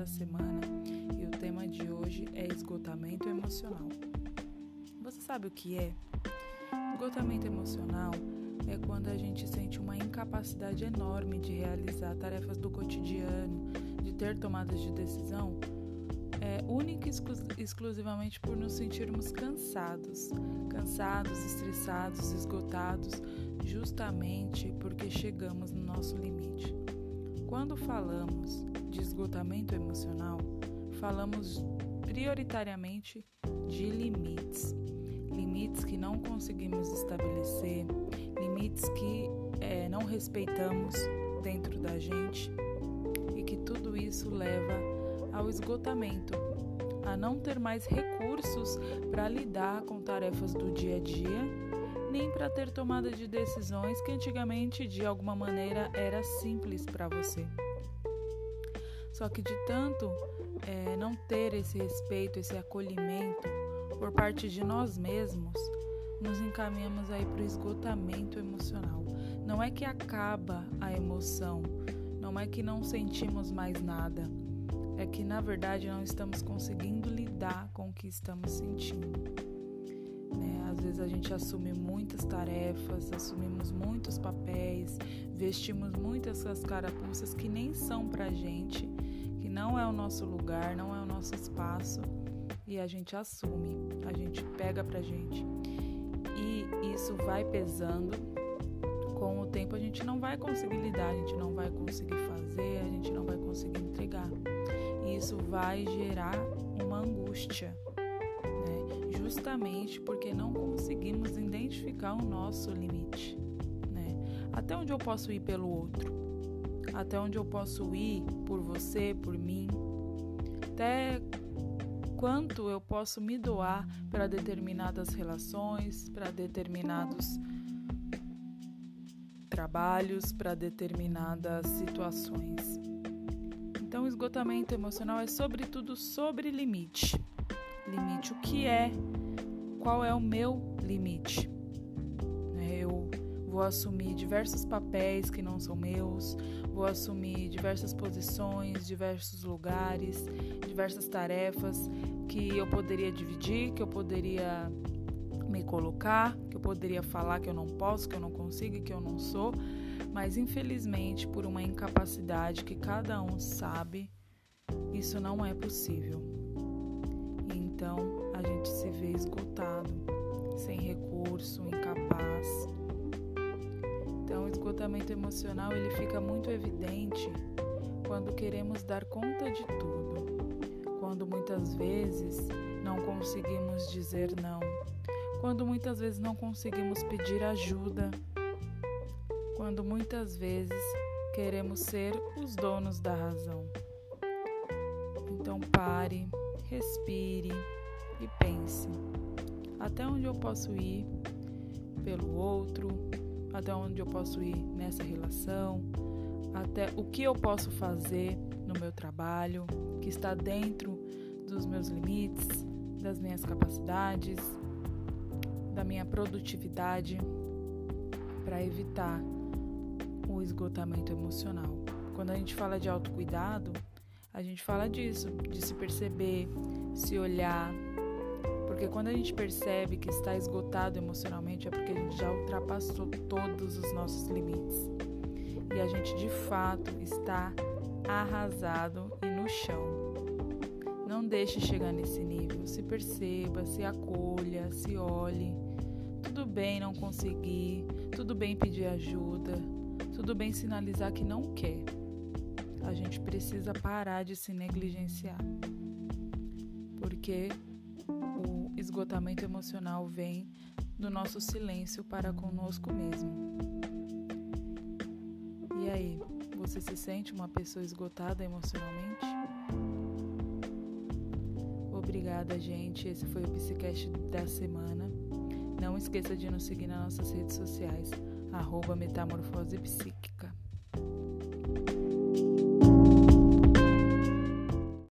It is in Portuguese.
da semana e o tema de hoje é esgotamento emocional. Você sabe o que é? Esgotamento emocional é quando a gente sente uma incapacidade enorme de realizar tarefas do cotidiano, de ter tomadas de decisão, é, única e exclusivamente por nos sentirmos cansados, cansados, estressados, esgotados, justamente porque chegamos no nosso limite. Quando falamos esgotamento emocional, falamos prioritariamente de limites. Limites que não conseguimos estabelecer, limites que é, não respeitamos dentro da gente e que tudo isso leva ao esgotamento, a não ter mais recursos para lidar com tarefas do dia a dia, nem para ter tomada de decisões que antigamente de alguma maneira era simples para você. Só que de tanto é, não ter esse respeito, esse acolhimento por parte de nós mesmos, nos encaminhamos aí para o esgotamento emocional. Não é que acaba a emoção, não é que não sentimos mais nada, é que na verdade não estamos conseguindo lidar com o que estamos sentindo. Né? Às vezes a gente assume muitas tarefas, assumimos muitos papéis, vestimos muitas carapuças que nem são pra gente, não é o nosso lugar, não é o nosso espaço e a gente assume, a gente pega pra gente. E isso vai pesando. Com o tempo a gente não vai conseguir lidar, a gente não vai conseguir fazer, a gente não vai conseguir entregar. E isso vai gerar uma angústia, né? justamente porque não conseguimos identificar o nosso limite. Né? Até onde eu posso ir pelo outro? Até onde eu posso ir por você, por mim? Até quanto eu posso me doar para determinadas relações, para determinados trabalhos, para determinadas situações. Então, esgotamento emocional é sobretudo sobre limite. Limite, o que é? Qual é o meu limite? Vou assumir diversos papéis que não são meus, vou assumir diversas posições, diversos lugares, diversas tarefas que eu poderia dividir, que eu poderia me colocar, que eu poderia falar que eu não posso, que eu não consigo, que eu não sou mas infelizmente, por uma incapacidade que cada um sabe, isso não é possível. Então a gente se vê esgotado, sem recurso, incapaz. Então o esgotamento emocional ele fica muito evidente quando queremos dar conta de tudo, quando muitas vezes não conseguimos dizer não, quando muitas vezes não conseguimos pedir ajuda. Quando muitas vezes queremos ser os donos da razão. Então pare, respire e pense: até onde eu posso ir? Pelo outro? Até onde eu posso ir nessa relação? Até o que eu posso fazer no meu trabalho que está dentro dos meus limites, das minhas capacidades, da minha produtividade para evitar o esgotamento emocional. Quando a gente fala de autocuidado, a gente fala disso, de se perceber, se olhar. Porque quando a gente percebe que está esgotado emocionalmente é porque a gente já ultrapassou todos os nossos limites. E a gente de fato está arrasado e no chão. Não deixe chegar nesse nível. Se perceba, se acolha, se olhe. Tudo bem não conseguir, tudo bem pedir ajuda, tudo bem sinalizar que não quer. A gente precisa parar de se negligenciar. Porque esgotamento emocional vem do nosso silêncio para conosco mesmo. E aí, você se sente uma pessoa esgotada emocionalmente? Obrigada, gente. Esse foi o Psicast da semana. Não esqueça de nos seguir nas nossas redes sociais arroba metamorfose psíquica.